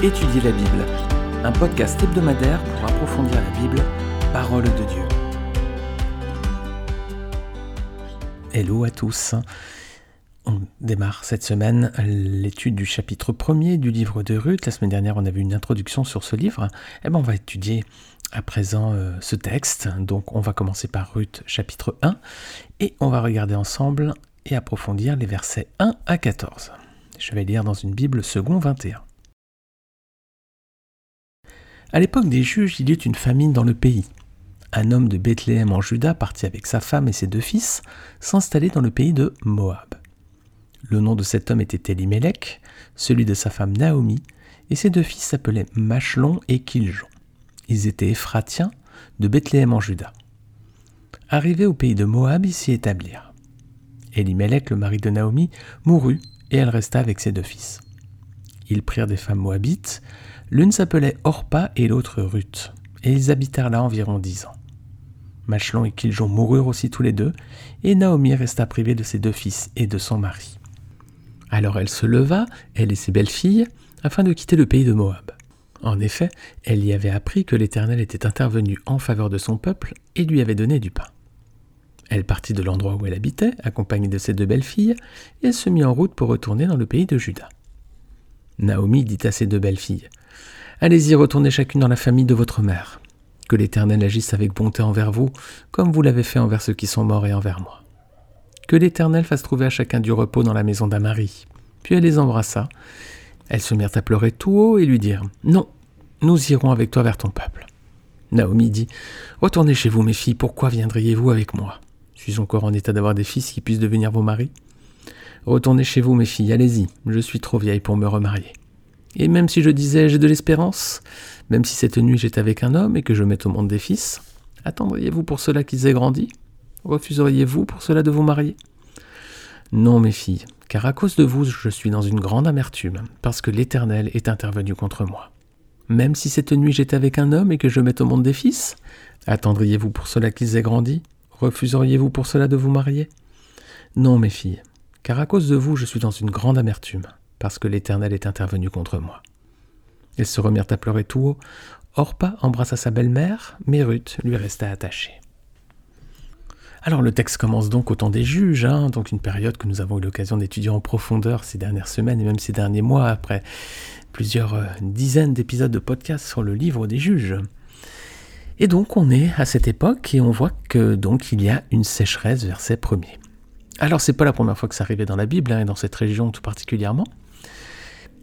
Étudier la Bible, un podcast hebdomadaire pour approfondir la Bible, parole de Dieu. Hello à tous. On démarre cette semaine l'étude du chapitre 1er du livre de Ruth. La semaine dernière, on avait une introduction sur ce livre. Eh ben, on va étudier à présent euh, ce texte. Donc, on va commencer par Ruth chapitre 1 et on va regarder ensemble et approfondir les versets 1 à 14. Je vais lire dans une Bible second 21. À l'époque des juges, il y eut une famine dans le pays. Un homme de Bethléem en Juda partit avec sa femme et ses deux fils s'installer dans le pays de Moab. Le nom de cet homme était Elimelech, celui de sa femme Naomi, et ses deux fils s'appelaient Machlon et Kiljon. Ils étaient Ephratiens de Bethléem en Juda. Arrivés au pays de Moab, ils s'y établirent. Elimelech, le mari de Naomi, mourut, et elle resta avec ses deux fils. Ils prirent des femmes moabites, L'une s'appelait Orpa et l'autre Ruth, et ils habitèrent là environ dix ans. Machelon et Kiljon moururent aussi tous les deux, et Naomi resta privée de ses deux fils et de son mari. Alors elle se leva, elle et ses belles-filles, afin de quitter le pays de Moab. En effet, elle y avait appris que l'Éternel était intervenu en faveur de son peuple et lui avait donné du pain. Elle partit de l'endroit où elle habitait, accompagnée de ses deux belles-filles, et se mit en route pour retourner dans le pays de Juda. Naomi dit à ses deux belles-filles Allez-y, retournez chacune dans la famille de votre mère. Que l'Éternel agisse avec bonté envers vous, comme vous l'avez fait envers ceux qui sont morts et envers moi. Que l'Éternel fasse trouver à chacun du repos dans la maison d'un mari. Puis elle les embrassa. Elles se mirent à pleurer tout haut et lui dirent Non, nous irons avec toi vers ton peuple. Naomi dit Retournez chez vous, mes filles, pourquoi viendriez-vous avec moi? Suis-je encore en état d'avoir des fils qui puissent devenir vos maris? Retournez chez vous, mes filles, allez-y, je suis trop vieille pour me remarier. Et même si je disais j'ai de l'espérance, même si cette nuit j'étais avec un homme et que je mette au monde des fils, attendriez-vous pour cela qu'ils aient grandi? Refuseriez-vous pour cela de vous marier? Non, mes filles, car à cause de vous je suis dans une grande amertume, parce que l'Éternel est intervenu contre moi. Même si cette nuit j'étais avec un homme et que je mette au monde des fils, attendriez-vous pour cela qu'ils aient grandi? Refuseriez-vous pour cela de vous marier? Non, mes filles, car à cause de vous je suis dans une grande amertume parce que l'Éternel est intervenu contre moi. Elles se remirent à pleurer tout haut. Orpa embrassa sa belle-mère, mais Ruth lui resta attachée. Alors le texte commence donc au temps des juges, hein, donc une période que nous avons eu l'occasion d'étudier en profondeur ces dernières semaines et même ces derniers mois après plusieurs euh, dizaines d'épisodes de podcast sur le livre des juges. Et donc on est à cette époque et on voit que donc il y a une sécheresse verset premier. Alors c'est pas la première fois que ça arrivait dans la Bible hein, et dans cette région tout particulièrement.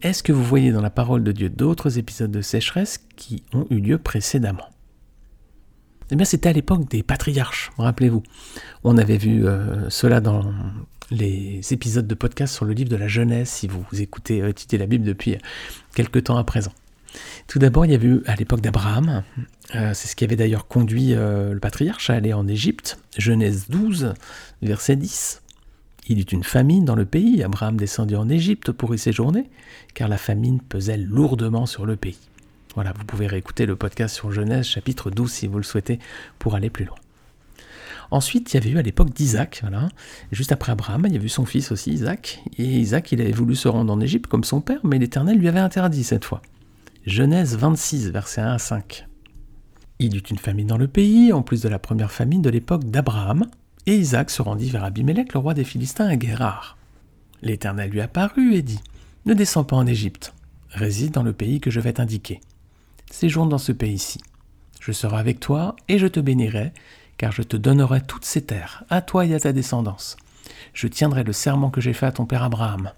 Est-ce que vous voyez dans la parole de Dieu d'autres épisodes de sécheresse qui ont eu lieu précédemment? Eh bien, c'était à l'époque des patriarches, rappelez-vous. On avait vu euh, cela dans les épisodes de podcast sur le livre de la Genèse, si vous écoutez euh, étudier la Bible depuis quelque temps à présent. Tout d'abord, il y avait eu à l'époque d'Abraham, euh, c'est ce qui avait d'ailleurs conduit le patriarche à aller en Égypte, Genèse 12, verset 10. Il eut une famine dans le pays, Abraham descendit en Égypte pour y séjourner, car la famine pesait lourdement sur le pays. Voilà, vous pouvez réécouter le podcast sur Genèse chapitre 12 si vous le souhaitez pour aller plus loin. Ensuite, il y avait eu à l'époque d'Isaac, voilà. Juste après Abraham, il y avait eu son fils aussi, Isaac. Et Isaac, il avait voulu se rendre en Égypte comme son père, mais l'Éternel lui avait interdit cette fois. Genèse 26, versets 1 à 5. Il eut une famine dans le pays, en plus de la première famine de l'époque d'Abraham, et Isaac se rendit vers Abimelech, le roi des Philistins, à Guérard. L'Éternel lui apparut et dit Ne descends pas en Égypte, réside dans le pays que je vais t'indiquer. Séjourne dans ce pays-ci. Je serai avec toi et je te bénirai, car je te donnerai toutes ces terres, à toi et à ta descendance. Je tiendrai le serment que j'ai fait à ton père Abraham.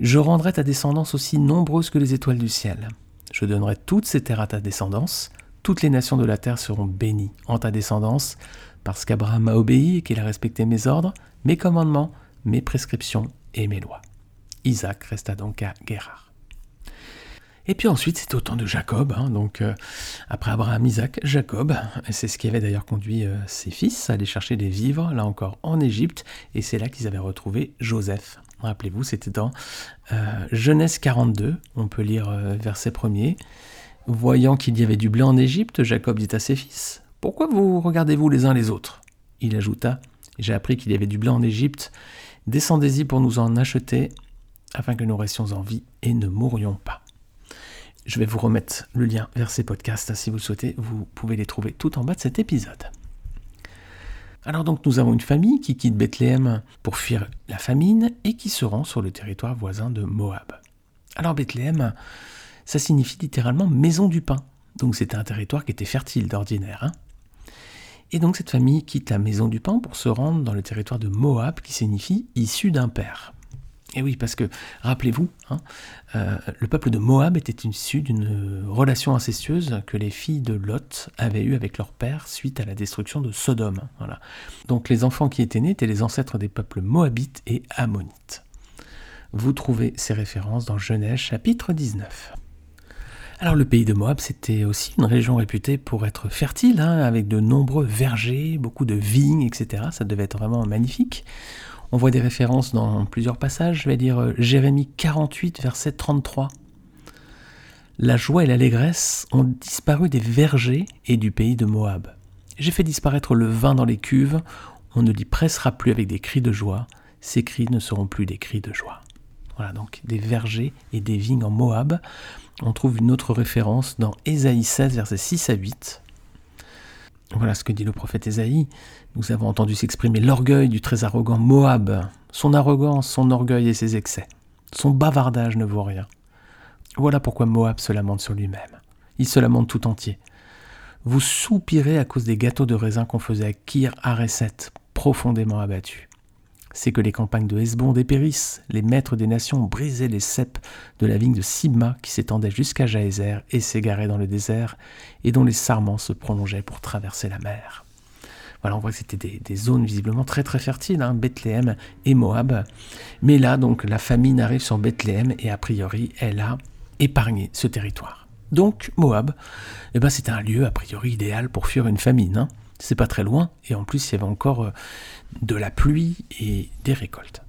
Je rendrai ta descendance aussi nombreuse que les étoiles du ciel. Je donnerai toutes ces terres à ta descendance. Toutes les nations de la terre seront bénies en ta descendance parce qu'Abraham m'a obéi et qu'il a respecté mes ordres, mes commandements, mes prescriptions et mes lois. Isaac resta donc à Guérard. Et puis ensuite, c'était au temps de Jacob. Hein, donc, euh, après Abraham, Isaac, Jacob. C'est ce qui avait d'ailleurs conduit euh, ses fils à aller chercher des vivres, là encore, en Égypte. Et c'est là qu'ils avaient retrouvé Joseph. Rappelez-vous, c'était dans euh, Genèse 42. On peut lire verset 1er. Voyant qu'il y avait du blé en Égypte, Jacob dit à ses fils pourquoi vous regardez-vous les uns les autres? Il ajouta J'ai appris qu'il y avait du blé en Égypte. Descendez-y pour nous en acheter, afin que nous restions en vie et ne mourions pas. Je vais vous remettre le lien vers ces podcasts si vous le souhaitez. Vous pouvez les trouver tout en bas de cet épisode. Alors donc nous avons une famille qui quitte Bethléem pour fuir la famine et qui se rend sur le territoire voisin de Moab. Alors Bethléem, ça signifie littéralement maison du pain. Donc c'était un territoire qui était fertile d'ordinaire. Hein. Et donc cette famille quitte la maison du pain pour se rendre dans le territoire de Moab qui signifie issu d'un père. Et oui, parce que, rappelez-vous, hein, euh, le peuple de Moab était issu d'une relation incestueuse que les filles de Lot avaient eue avec leur père suite à la destruction de Sodome. Donc les enfants qui étaient nés étaient les ancêtres des peuples moabites et ammonites. Vous trouvez ces références dans Genèse chapitre 19. Alors le pays de Moab, c'était aussi une région réputée pour être fertile, hein, avec de nombreux vergers, beaucoup de vignes, etc. Ça devait être vraiment magnifique. On voit des références dans plusieurs passages. Je vais dire euh, Jérémie 48, verset 33. La joie et l'allégresse ont disparu des vergers et du pays de Moab. J'ai fait disparaître le vin dans les cuves. On ne l'y pressera plus avec des cris de joie. Ces cris ne seront plus des cris de joie. Voilà donc des vergers et des vignes en Moab. On trouve une autre référence dans Ésaïe 16, versets 6 à 8. Voilà ce que dit le prophète Ésaïe. Nous avons entendu s'exprimer l'orgueil du très arrogant Moab, son arrogance, son orgueil et ses excès. Son bavardage ne vaut rien. Voilà pourquoi Moab se lamente sur lui-même. Il se lamente tout entier. Vous soupirez à cause des gâteaux de raisin qu'on faisait à Kir Hareset, profondément abattu c'est que les campagnes de Hesbon dépérissent, les maîtres des nations brisaient les ceps de la vigne de Sibma qui s'étendait jusqu'à Jaézer et s'égarait dans le désert, et dont les sarments se prolongeaient pour traverser la mer. Voilà, on voit que c'était des, zones visiblement très très fertiles, hein, Bethléem et Moab. Mais là, donc, la famine arrive sur Bethléem et a priori, elle a épargné ce territoire. Donc, Moab, eh ben, c'était un lieu a priori idéal pour fuir une famine. Hein c'est pas très loin, et en plus il y avait encore euh, de la pluie et des récoltes.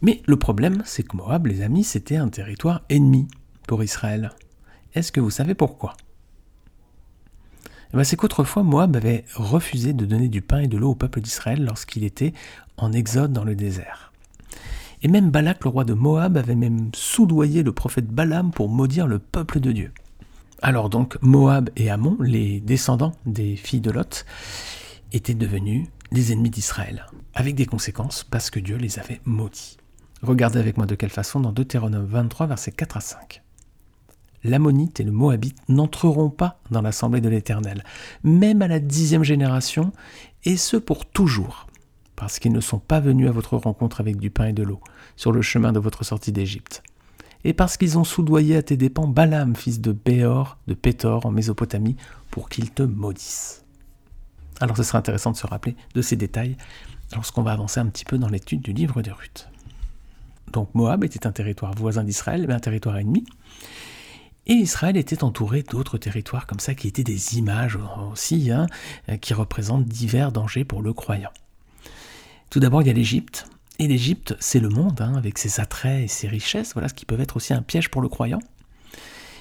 Mais le problème, c'est que Moab, les amis, c'était un territoire ennemi pour Israël. Est-ce que vous savez pourquoi? Eh ben, C'est qu'autrefois, Moab avait refusé de donner du pain et de l'eau au peuple d'Israël lorsqu'il était en exode dans le désert. Et même Balak, le roi de Moab, avait même soudoyé le prophète Balaam pour maudire le peuple de Dieu. Alors donc Moab et Ammon, les descendants des filles de Lot, étaient devenus des ennemis d'Israël, avec des conséquences parce que Dieu les avait maudits. Regardez avec moi de quelle façon dans Deutéronome 23, versets 4 à 5. L'Ammonite et le Moabite n'entreront pas dans l'assemblée de l'Éternel, même à la dixième génération, et ce pour toujours, parce qu'ils ne sont pas venus à votre rencontre avec du pain et de l'eau, sur le chemin de votre sortie d'Égypte et parce qu'ils ont soudoyé à tes dépens Balaam, fils de Béor, de Pétor, en Mésopotamie, pour qu'il te maudisse. Alors ce sera intéressant de se rappeler de ces détails lorsqu'on va avancer un petit peu dans l'étude du livre de Ruth. Donc Moab était un territoire voisin d'Israël, mais un territoire ennemi. Et Israël était entouré d'autres territoires comme ça qui étaient des images aussi, hein, qui représentent divers dangers pour le croyant. Tout d'abord, il y a l'Égypte, et l'Égypte, c'est le monde, hein, avec ses attraits et ses richesses, voilà ce qui peuvent être aussi un piège pour le croyant.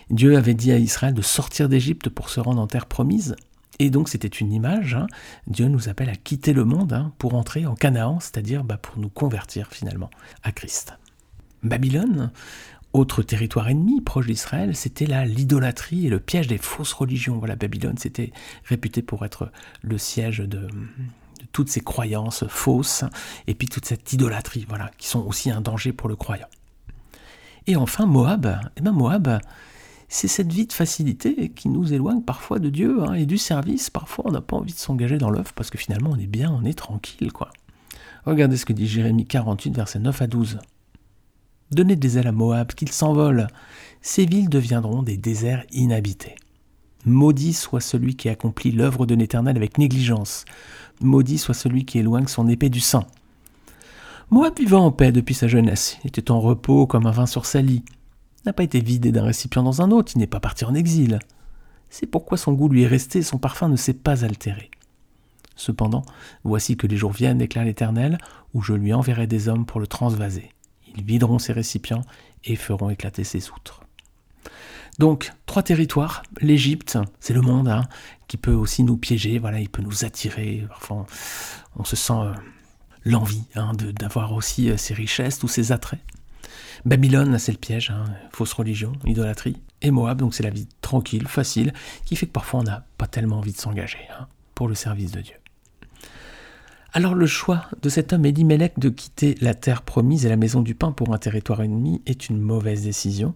Dieu avait dit à Israël de sortir d'Égypte pour se rendre en terre promise, et donc c'était une image. Hein. Dieu nous appelle à quitter le monde hein, pour entrer en Canaan, c'est-à-dire bah, pour nous convertir finalement à Christ. Babylone, autre territoire ennemi proche d'Israël, c'était là l'idolâtrie et le piège des fausses religions. Voilà, Babylone, c'était réputé pour être le siège toutes ces croyances fausses et puis toute cette idolâtrie, voilà, qui sont aussi un danger pour le croyant. Et enfin, Moab, eh ben Moab, c'est cette vie de facilité qui nous éloigne parfois de Dieu hein, et du service. Parfois, on n'a pas envie de s'engager dans l'œuvre parce que finalement, on est bien, on est tranquille, quoi. Regardez ce que dit Jérémie 48, versets 9 à 12. Donnez des ailes à Moab, qu'il s'envole. Ces villes deviendront des déserts inhabités. Maudit soit celui qui accomplit l'œuvre de l'Éternel avec négligence. Maudit soit celui qui éloigne son épée du sang. Moab vivant en paix depuis sa jeunesse, il était en repos comme un vin sur sa lit. N'a pas été vidé d'un récipient dans un autre, il n'est pas parti en exil. C'est pourquoi son goût lui est resté et son parfum ne s'est pas altéré. Cependant, voici que les jours viennent, déclare l'Éternel, où je lui enverrai des hommes pour le transvaser. Ils videront ses récipients et feront éclater ses outres. Donc, trois territoires. L'Égypte, c'est le monde hein, qui peut aussi nous piéger, voilà, il peut nous attirer. Parfois, on, se sent euh, l'envie hein, d'avoir aussi ses euh, richesses, tous ses attraits. Babylone, c'est le piège, hein, fausse religion, idolâtrie. et Moab, donc c'est la vie tranquille, facile, qui fait que parfois on n'a pas tellement envie de s'engager pour le service de Dieu. Alors le choix de cet homme Elimelech de quitter la terre promise et la maison du pain pour un territoire ennemi est une mauvaise décision.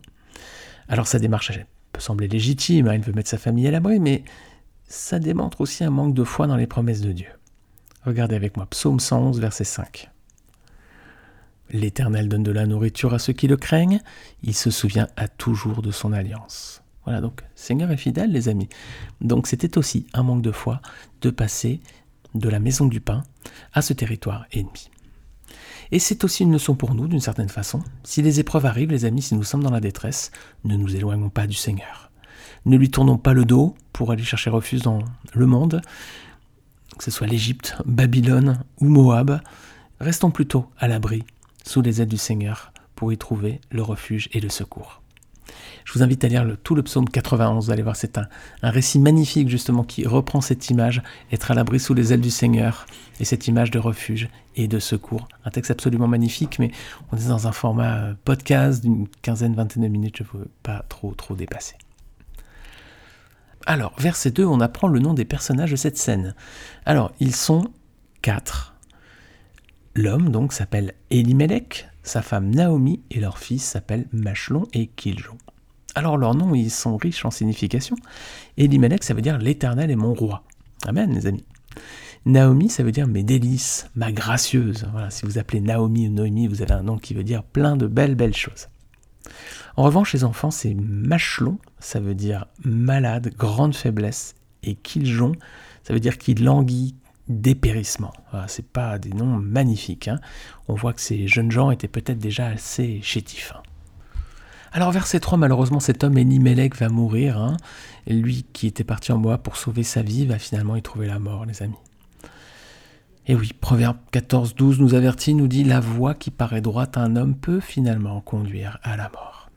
Alors sa démarche peut sembler légitime, hein, il veut mettre sa famille à l'abri, mais ça démontre aussi un manque de foi dans les promesses de Dieu. Regardez avec moi, Psaume 111, verset 5. L'Éternel donne de la nourriture à ceux qui le craignent, il se souvient à toujours de son alliance. Voilà, donc Seigneur est fidèle, les amis. Donc c'était aussi un manque de foi de passer de la maison du pain à ce territoire ennemi. Et c'est aussi une leçon pour nous, d'une certaine façon. Si les épreuves arrivent, les amis, si nous sommes dans la détresse, ne nous éloignons pas du Seigneur. Ne lui tournons pas le dos pour aller chercher refuge dans le monde, que ce soit l'Égypte, Babylone ou Moab. Restons plutôt à l'abri sous les ailes du Seigneur pour y trouver le refuge et le secours. Je vous invite à lire tout le psaume 91, vous allez voir, c'est un, récit magnifique justement qui reprend cette image, être à l'abri sous les ailes du Seigneur, et cette image de refuge et de secours. Un texte absolument magnifique, mais on est dans un format euh, podcast d'une quinzaine, vingtaine de minutes, je ne veux pas trop trop dépasser. Alors, verset 2, on apprend le nom des personnages de cette scène. Alors, ils sont quatre. L'homme donc s'appelle Elimelech, sa femme Naomi et leur fils s'appellent Machlon et Kiljon. Alors leurs noms, ils sont riches en signification. Elimelech, ça veut dire l'Éternel est mon roi. Amen, les amis. Naomi, ça veut dire mes délices, ma gracieuse. Voilà, si vous appelez Naomi ou Noémie, vous avez un nom qui veut dire plein de belles, belles choses. En revanche, les enfants, c'est Machlon, ça veut dire malade, grande faiblesse, et Kiljon, ça veut dire qu'il languit, dépérissement. Voilà, c'est pas des noms magnifiques. Hein. On voit que ces jeunes gens étaient peut-être déjà assez chétifs. Hein. Alors verset 3, malheureusement cet homme Elimelech va mourir. Hein. lui qui était parti en bois pour sauver sa vie va finalement y trouver la mort, les amis. Et oui, Proverbe 14, 12 nous avertit, nous dit La voie qui paraît droite à un homme peut finalement conduire à la mort.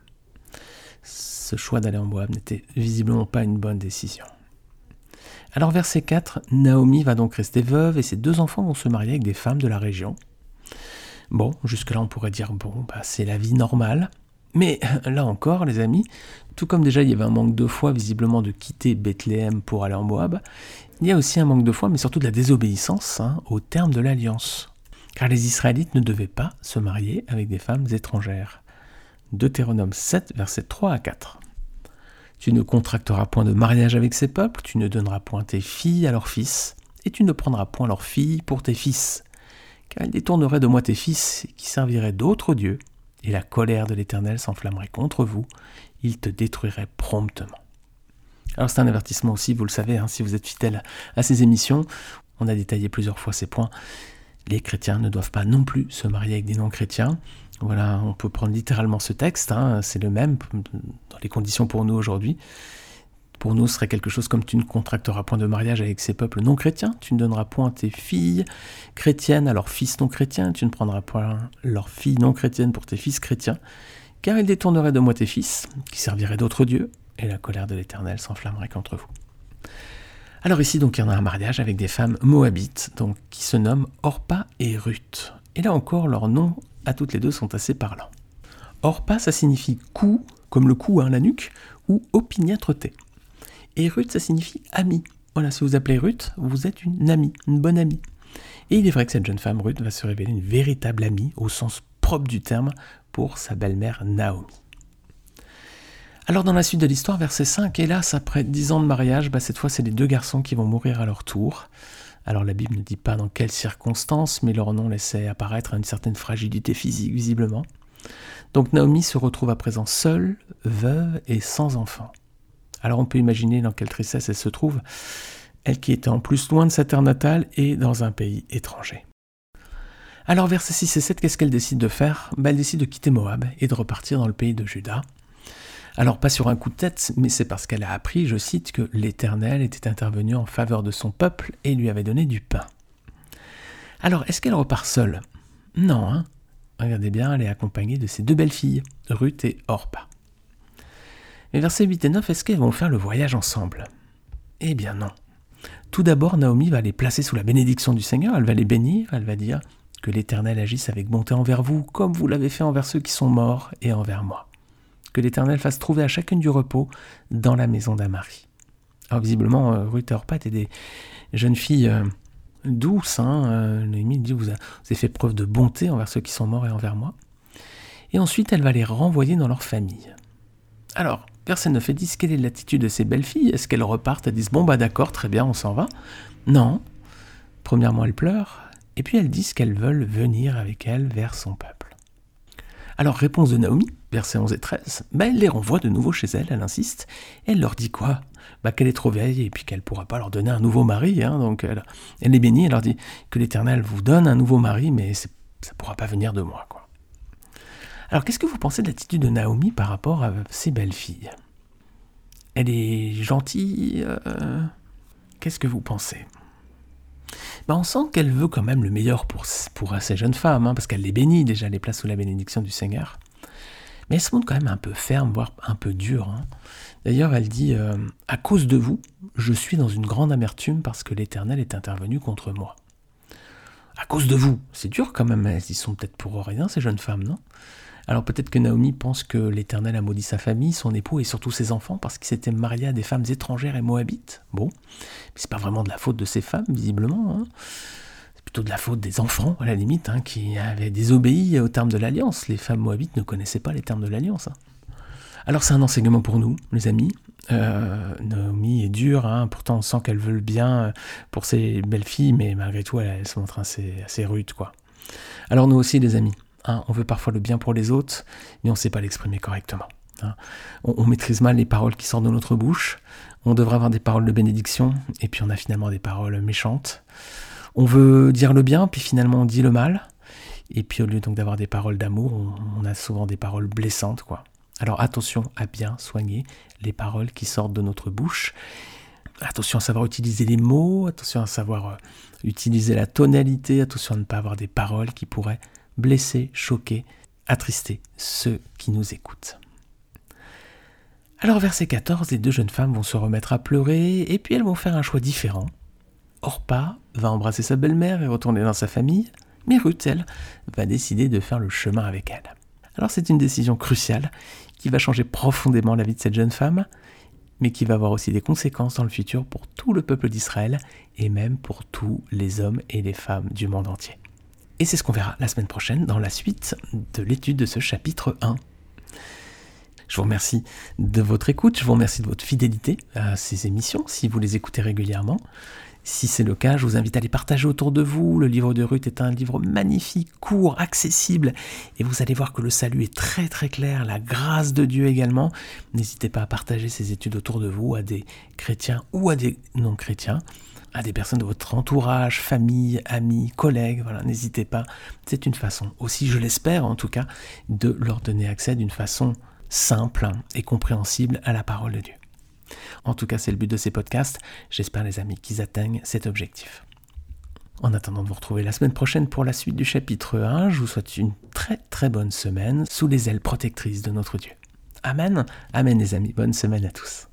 Ce choix d'aller en bois n'était visiblement pas une bonne décision. Alors verset 4, Naomi va donc rester veuve et ses deux enfants vont se marier avec des femmes de la région. Bon, jusque-là on pourrait dire, bon, bah, c'est la vie normale. Mais là encore, les amis, tout comme déjà il y avait un manque de foi visiblement de quitter Bethléem pour aller en Moab, il y a aussi un manque de foi, mais surtout de la désobéissance hein, au terme de l'alliance. Car les Israélites ne devaient pas se marier avec des femmes étrangères. Deutéronome 7, versets 3 à 4. Tu ne contracteras point de mariage avec ces peuples, tu ne donneras point tes filles à leurs fils, et tu ne prendras point leurs filles pour tes fils, car ils détourneraient de moi tes fils, qui serviraient d'autres dieux, et la colère de l'Éternel s'enflammerait contre vous, il te détruirait promptement. Alors c'est un avertissement aussi, vous le savez, hein, si vous êtes fidèle à ces émissions, on a détaillé plusieurs fois ces points. Les chrétiens ne doivent pas non plus se marier avec des non-chrétiens. Voilà, on peut prendre littéralement ce texte, hein, c'est le même dans les conditions pour nous aujourd'hui. Pour nous, ce serait quelque chose comme tu ne contracteras point de mariage avec ces peuples non chrétiens, tu ne donneras point tes filles chrétiennes à leurs fils non chrétiens, tu ne prendras point leurs filles non chrétiennes pour tes fils chrétiens, car ils détourneraient de moi tes fils, qui serviraient d'autres dieux, et la colère de l'Éternel s'enflammerait contre vous. Alors ici, donc, il y en a un mariage avec des femmes moabites, donc, qui se nomment Orpa et Ruth. Et là encore, leurs noms à toutes les deux sont assez parlants. Orpa, ça signifie cou, comme le cou, hein, la nuque, ou opiniâtreté. Et Ruth, ça signifie ami. Voilà, si vous appelez Ruth, vous êtes une amie, une bonne amie. Et il est vrai que cette jeune femme, Ruth, va se révéler une véritable amie, au sens propre du terme, pour sa belle-mère Naomi. Alors dans la suite de l'histoire, verset 5, hélas, après dix ans de mariage, bah, cette fois c'est les deux garçons qui vont mourir à leur tour. Alors la Bible ne dit pas dans quelles circonstances, mais leur nom laissait apparaître une certaine fragilité physique visiblement. Donc Naomi se retrouve à présent seule, veuve et sans enfant. Alors on peut imaginer dans quelle tristesse elle se trouve, elle qui était en plus loin de sa terre natale et dans un pays étranger. Alors verset 6 et 7, qu'est-ce qu'elle décide de faire? Bah, Elle décide de quitter Moab et de repartir dans le pays de Juda. Alors pas sur un coup de tête, mais c'est parce qu'elle a appris, je cite, que l'Éternel était intervenu en faveur de son peuple et lui avait donné du pain. Alors est-ce qu'elle repart seule? Non, hein Regardez bien, elle est accompagnée de ses deux belles filles, Ruth et Orpa. Mais versets 8 et 9, est-ce qu'elles vont faire le voyage ensemble? Eh bien non. Tout d'abord, Naomi va les placer sous la bénédiction du Seigneur, elle va les bénir, elle va dire que l'Éternel agisse avec bonté envers vous, comme vous l'avez fait envers ceux qui sont morts et envers moi. Que l'Éternel fasse trouver à chacune du repos dans la maison d'Amari. Alors visiblement, euh, Ruth et Orpat des jeunes filles euh, douces. Hein, euh, dit, vous, avez fait preuve de bonté envers ceux qui sont morts et envers moi. Et ensuite, elle va les renvoyer dans leur famille. Alors, verset 9 et 10, quelle est l'attitude de ces belles filles? Est-ce qu'elles repartent? Et disent, bon bah d'accord, très bien, on s'en va Non. Premièrement, elles pleurent, et puis elles disent qu'elles veulent venir avec elle vers son peuple. Alors, réponse de Naomi, versets 11 et 13, bah, elle les renvoie de nouveau chez elle, elle insiste, elle leur dit quoi? Bah, Qu'elle est trop vieille et puis qu'elle ne pourra pas leur donner un nouveau mari. Hein, donc elle, elle, les bénit, elle leur dit que l'Éternel vous donne un nouveau mari, mais ça ne pourra pas venir de moi. Quoi. Alors qu'est-ce que vous pensez de l'attitude de Naomi par rapport à ces belles filles? Elle est gentille euh, Qu'est-ce que vous pensez? On sent qu'elle veut quand même le meilleur pour, pour ces jeunes femmes, hein, parce qu'elle les bénit déjà, les place sous la bénédiction du Seigneur. Mais elle se montre quand même un peu ferme, voire un peu dure. Hein. D'ailleurs, elle dit euh, À cause de vous, je suis dans une grande amertume parce que l'Éternel est intervenu contre moi. À cause de vous, c'est dur quand même, elles y sont peut-être pour rien, ces jeunes femmes, non? Alors peut-être que Naomi pense que l'Éternel a maudit sa famille, son époux et surtout ses enfants parce qu'il s'était marié à des femmes étrangères et moabites. Bon, mais c'est pas vraiment de la faute de ces femmes, visiblement. Hein. C'est plutôt de la faute des enfants, à la limite, hein, qui avaient désobéi aux termes de l'alliance. Les femmes moabites ne connaissaient pas les termes de l'alliance. Hein. Alors c'est un enseignement pour nous, les amis. Euh, Naomi est dure, pourtant on sent qu'elle veut le bien pour ses belles filles, mais malgré tout elle, se montre assez, assez rude. quoi. Alors nous aussi les amis, Hein, on veut parfois le bien pour les autres, mais on ne sait pas l'exprimer correctement. Hein. On, maîtrise mal les paroles qui sortent de notre bouche. On devrait avoir des paroles de bénédiction, et puis on a finalement des paroles méchantes. On veut dire le bien, puis finalement on dit le mal. Et puis au lieu donc d'avoir des paroles d'amour, on, a souvent des paroles blessantes, quoi. Alors attention à bien soigner les paroles qui sortent de notre bouche. Attention à savoir utiliser les mots, attention à savoir euh, utiliser la tonalité, attention à ne pas avoir des paroles qui pourraient blesser, choquer, attrister ceux qui nous écoutent. Alors verset 14, les deux jeunes femmes vont se remettre à pleurer et puis elles vont faire un choix différent. Orpa va embrasser sa belle-mère et retourner dans sa famille, mais Ruth, va décider de faire le chemin avec elle. Alors c'est une décision cruciale qui va changer profondément la vie de cette jeune femme, mais qui va avoir aussi des conséquences dans le futur pour tout le peuple d'Israël et même pour tous les hommes et les femmes du monde entier. Et c'est ce qu'on verra la semaine prochaine dans la suite de l'étude de ce chapitre 1. Je vous remercie de votre écoute, je vous remercie de votre fidélité à ces émissions, si vous les écoutez régulièrement. Si c'est le cas, je vous invite à les partager autour de vous. Le livre de Ruth est un livre magnifique, court, accessible, et vous allez voir que le salut est très très clair, la grâce de Dieu également. N'hésitez pas à partager ces études autour de vous à des chrétiens ou à des non-chrétiens à des personnes de votre entourage, famille, amis, collègues. Voilà, n'hésitez pas. C'est une façon, aussi je l'espère en tout cas, de leur donner accès d'une façon simple et compréhensible à la parole de Dieu. En tout cas, c'est le but de ces podcasts. J'espère, les amis, qu'ils atteignent cet objectif. En attendant de vous retrouver la semaine prochaine pour la suite du chapitre 1, je vous souhaite une très très bonne semaine sous les ailes protectrices de notre Dieu. Amen. Amen les amis. Bonne semaine à tous.